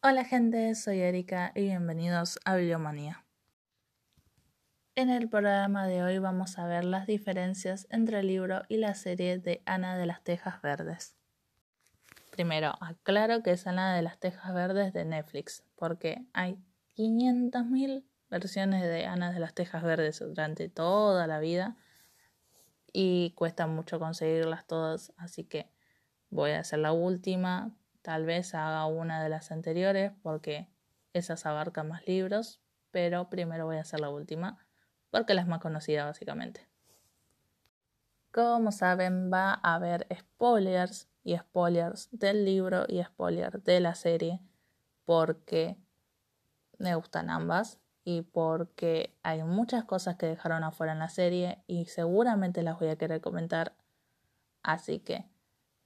Hola gente, soy Erika y bienvenidos a Bibliomanía. En el programa de hoy vamos a ver las diferencias entre el libro y la serie de Ana de las Tejas Verdes. Primero, aclaro que es Ana de las Tejas Verdes de Netflix, porque hay 500.000 versiones de Ana de las Tejas Verdes durante toda la vida y cuesta mucho conseguirlas todas, así que voy a hacer la última, tal vez haga una de las anteriores porque esas abarcan más libros, pero primero voy a hacer la última porque la es más conocida básicamente. Como saben, va a haber spoilers y spoilers del libro y spoilers de la serie porque me gustan ambas y porque hay muchas cosas que dejaron afuera en la serie y seguramente las voy a querer comentar. Así que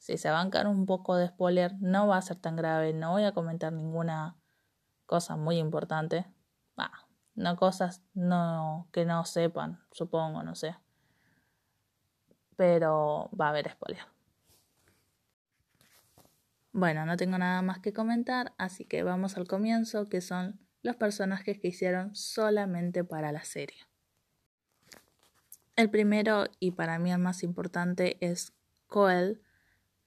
si se bancan un poco de spoiler, no va a ser tan grave, no voy a comentar ninguna cosa muy importante. no cosas que no sepan, supongo, no sé. Pero va a haber spoiler. Bueno, no tengo nada más que comentar, así que vamos al comienzo, que son los personajes que hicieron solamente para la serie. El primero y para mí el más importante es Coel,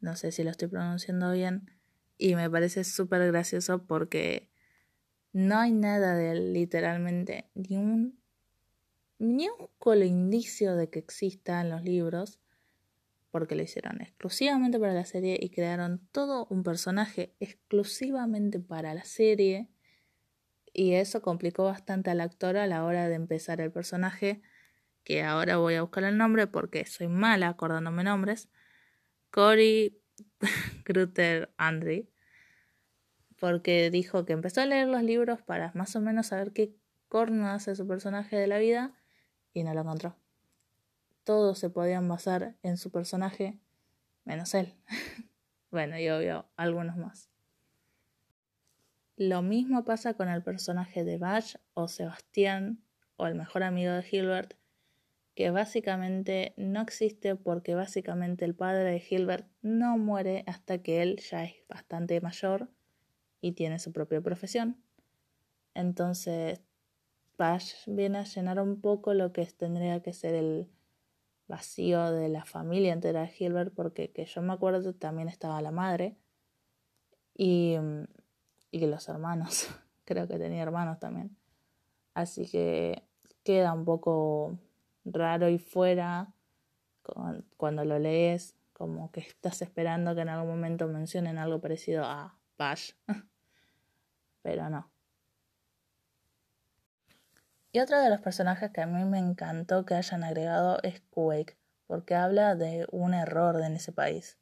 no sé si lo estoy pronunciando bien, y me parece súper gracioso porque no hay nada de él, literalmente, ni un minúsculo indicio de que exista en los libros, porque lo hicieron exclusivamente para la serie y crearon todo un personaje exclusivamente para la serie y eso complicó bastante al actor a la hora de empezar el personaje, que ahora voy a buscar el nombre porque soy mala acordándome nombres, Cory Grutter Andre, porque dijo que empezó a leer los libros para más o menos saber qué corno hace su personaje de la vida y no lo encontró. Todos se podían basar en su personaje, menos él. bueno, y obvio, algunos más. Lo mismo pasa con el personaje de Bash o Sebastián o el mejor amigo de Hilbert, que básicamente no existe porque básicamente el padre de Hilbert no muere hasta que él ya es bastante mayor y tiene su propia profesión. Entonces, Bash viene a llenar un poco lo que tendría que ser el vacío de la familia entera de Hilbert, porque que yo me acuerdo también estaba la madre y y los hermanos, creo que tenía hermanos también. Así que queda un poco raro y fuera cuando lo lees, como que estás esperando que en algún momento mencionen algo parecido a Bash, pero no. Y otro de los personajes que a mí me encantó que hayan agregado es Quake, porque habla de un error en ese país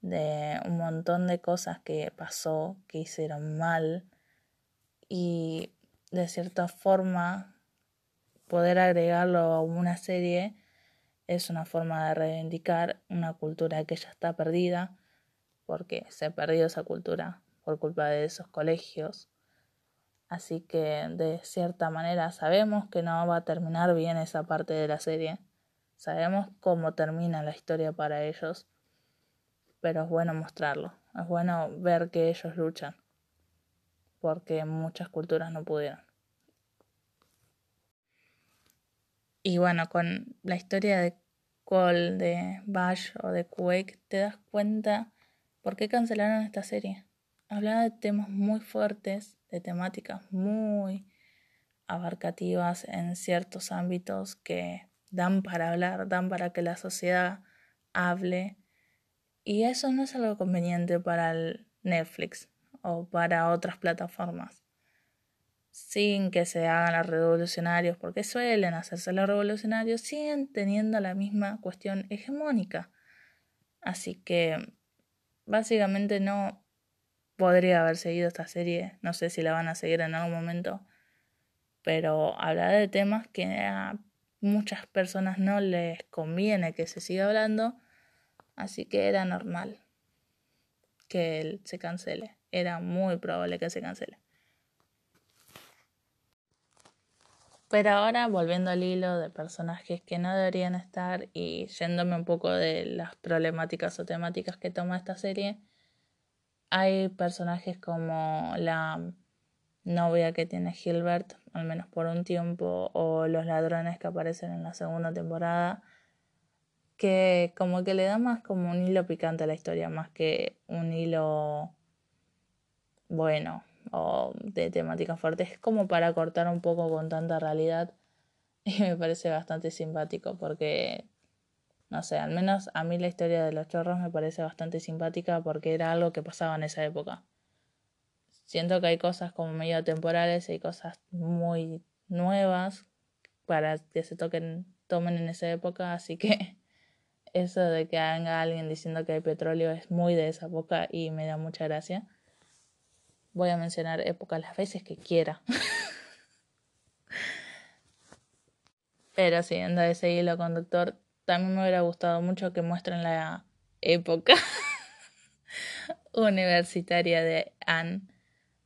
de un montón de cosas que pasó, que hicieron mal y de cierta forma poder agregarlo a una serie es una forma de reivindicar una cultura que ya está perdida porque se ha perdido esa cultura por culpa de esos colegios. Así que de cierta manera sabemos que no va a terminar bien esa parte de la serie. Sabemos cómo termina la historia para ellos pero es bueno mostrarlo, es bueno ver que ellos luchan, porque muchas culturas no pudieron. Y bueno, con la historia de Cole, de Bash o de Quake, te das cuenta por qué cancelaron esta serie. Hablaba de temas muy fuertes, de temáticas muy abarcativas en ciertos ámbitos que dan para hablar, dan para que la sociedad hable y eso no es algo conveniente para el Netflix o para otras plataformas. Sin que se hagan los revolucionarios, porque suelen hacerse los revolucionarios, siguen teniendo la misma cuestión hegemónica. Así que básicamente no podría haber seguido esta serie. No sé si la van a seguir en algún momento. Pero hablar de temas que a muchas personas no les conviene que se siga hablando Así que era normal que él se cancele. Era muy probable que se cancele. Pero ahora, volviendo al hilo de personajes que no deberían estar y yéndome un poco de las problemáticas o temáticas que toma esta serie, hay personajes como la novia que tiene Gilbert, al menos por un tiempo, o los ladrones que aparecen en la segunda temporada, que como que le da más como un hilo picante a la historia, más que un hilo bueno o de temática fuerte. Es como para cortar un poco con tanta realidad y me parece bastante simpático porque, no sé, al menos a mí la historia de los chorros me parece bastante simpática porque era algo que pasaba en esa época. Siento que hay cosas como medio temporales y cosas muy nuevas para que se toquen, tomen en esa época, así que eso de que haga alguien diciendo que hay petróleo es muy de esa época y me da mucha gracia. Voy a mencionar época las veces que quiera. Pero siguiendo ese hilo conductor, también me hubiera gustado mucho que muestren la época universitaria de Anne,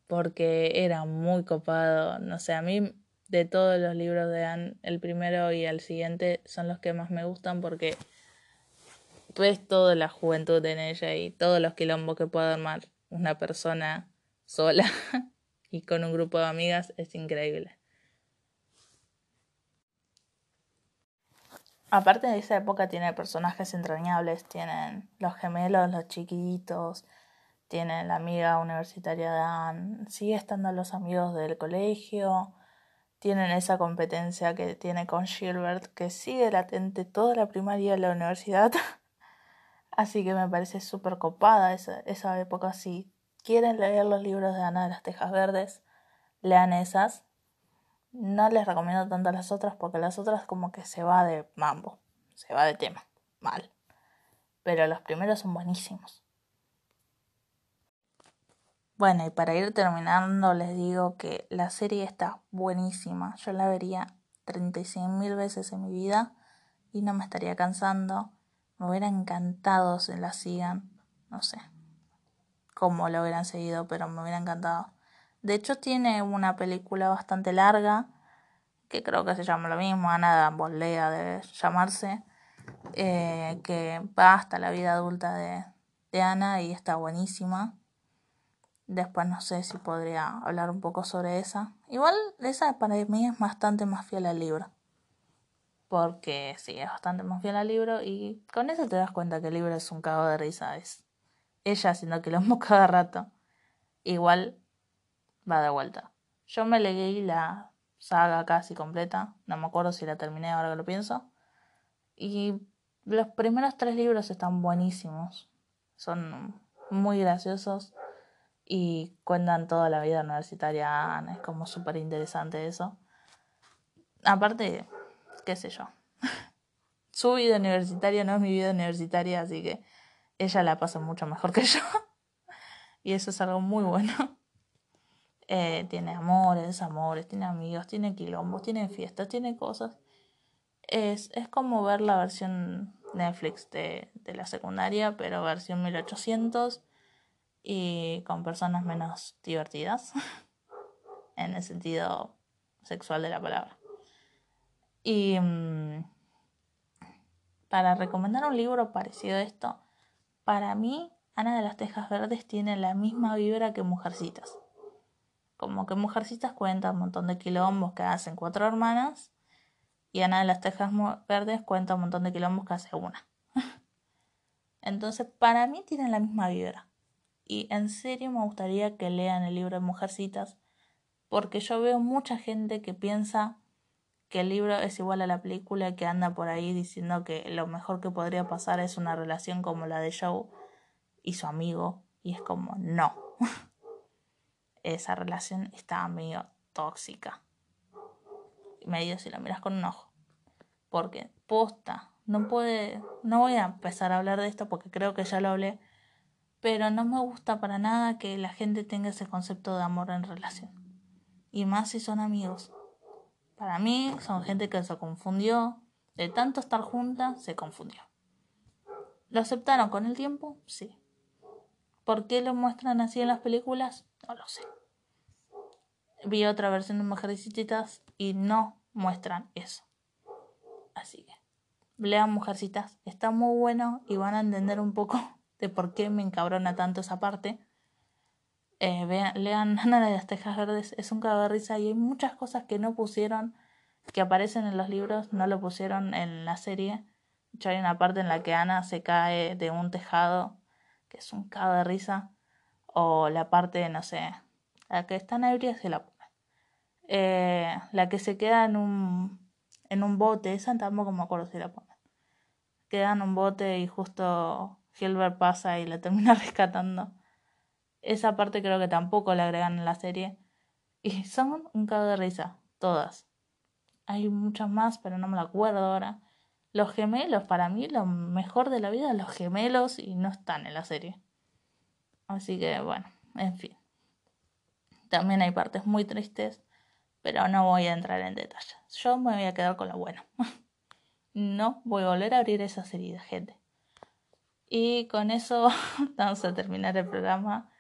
porque era muy copado. No sé, a mí de todos los libros de Anne, el primero y el siguiente son los que más me gustan porque ves toda la juventud en ella y todos los quilombos que puede armar una persona sola y con un grupo de amigas es increíble. Aparte de esa época tiene personajes entrañables, tienen los gemelos, los chiquitos, tienen la amiga universitaria de Anne, sigue estando los amigos del colegio, tienen esa competencia que tiene con Gilbert, que sigue latente toda la primaria de la universidad. Así que me parece súper copada esa, esa época. Si quieren leer los libros de Ana de las Tejas Verdes, lean esas. No les recomiendo tanto las otras porque las otras como que se va de mambo, se va de tema, mal. Pero los primeros son buenísimos. Bueno, y para ir terminando les digo que la serie está buenísima. Yo la vería 36.000 veces en mi vida y no me estaría cansando. Me hubiera encantado si la sigan. No sé cómo lo hubieran seguido, pero me hubiera encantado. De hecho, tiene una película bastante larga, que creo que se llama lo mismo, Ana Bolea de llamarse, eh, que va hasta la vida adulta de, de Ana y está buenísima. Después no sé si podría hablar un poco sobre esa. Igual esa para mí es bastante más fiel al libro porque sí, es bastante más fiel al libro y con eso te das cuenta que el libro es un cago de risa, ella haciendo quilombo cada rato. Igual va de vuelta. Yo me leí la saga casi completa, no me acuerdo si la terminé ahora que lo pienso, y los primeros tres libros están buenísimos, son muy graciosos y cuentan toda la vida universitaria, es como súper interesante eso. Aparte, qué sé yo. Su vida universitaria no es mi vida universitaria, así que ella la pasa mucho mejor que yo. y eso es algo muy bueno. Eh, tiene amores, desamores, tiene amigos, tiene quilombos, tiene fiestas, tiene cosas. Es, es como ver la versión Netflix de, de la secundaria, pero versión 1800 y con personas menos divertidas, en el sentido sexual de la palabra. Y mm, para recomendar un libro parecido a esto, para mí Ana de las Tejas Verdes tiene la misma vibra que Mujercitas. Como que Mujercitas cuenta un montón de quilombos que hacen cuatro hermanas y Ana de las Tejas Verdes cuenta un montón de quilombos que hace una. Entonces, para mí tienen la misma vibra. Y en serio me gustaría que lean el libro de Mujercitas, porque yo veo mucha gente que piensa que el libro es igual a la película que anda por ahí diciendo que lo mejor que podría pasar es una relación como la de Joe y su amigo. Y es como, no. Esa relación está medio tóxica. Medio si la miras con un ojo. Porque, posta, no puede. No voy a empezar a hablar de esto porque creo que ya lo hablé. Pero no me gusta para nada que la gente tenga ese concepto de amor en relación. Y más si son amigos. Para mí son gente que se confundió. De tanto estar juntas, se confundió. ¿Lo aceptaron con el tiempo? Sí. ¿Por qué lo muestran así en las películas? No lo sé. Vi otra versión de Mujercitas y no muestran eso. Así que, lean Mujercitas. Está muy bueno y van a entender un poco de por qué me encabrona tanto esa parte. Eh, vean, lean Ana de las Tejas Verdes, es un cago de risa y hay muchas cosas que no pusieron, que aparecen en los libros, no lo pusieron en la serie. Hecho, hay una parte en la que Ana se cae de un tejado, que es un cago de risa. O la parte, no sé, la que está en ebria se la pone. Eh, la que se queda en un, en un bote, esa tampoco me acuerdo si la pone. Queda en un bote y justo Gilbert pasa y la termina rescatando. Esa parte creo que tampoco la agregan en la serie. Y son un cago de risa, todas. Hay muchas más, pero no me lo acuerdo ahora. Los gemelos, para mí, lo mejor de la vida, los gemelos, y no están en la serie. Así que, bueno, en fin. También hay partes muy tristes, pero no voy a entrar en detalle. Yo me voy a quedar con lo bueno. no voy a volver a abrir esas heridas, gente. Y con eso vamos a terminar el programa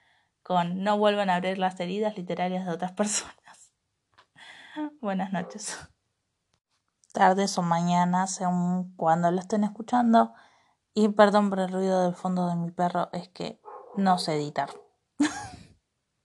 con no vuelvan a abrir las heridas literarias de otras personas. Buenas noches. Tardes o mañanas, según cuando lo estén escuchando. Y perdón por el ruido del fondo de mi perro, es que no sé editar.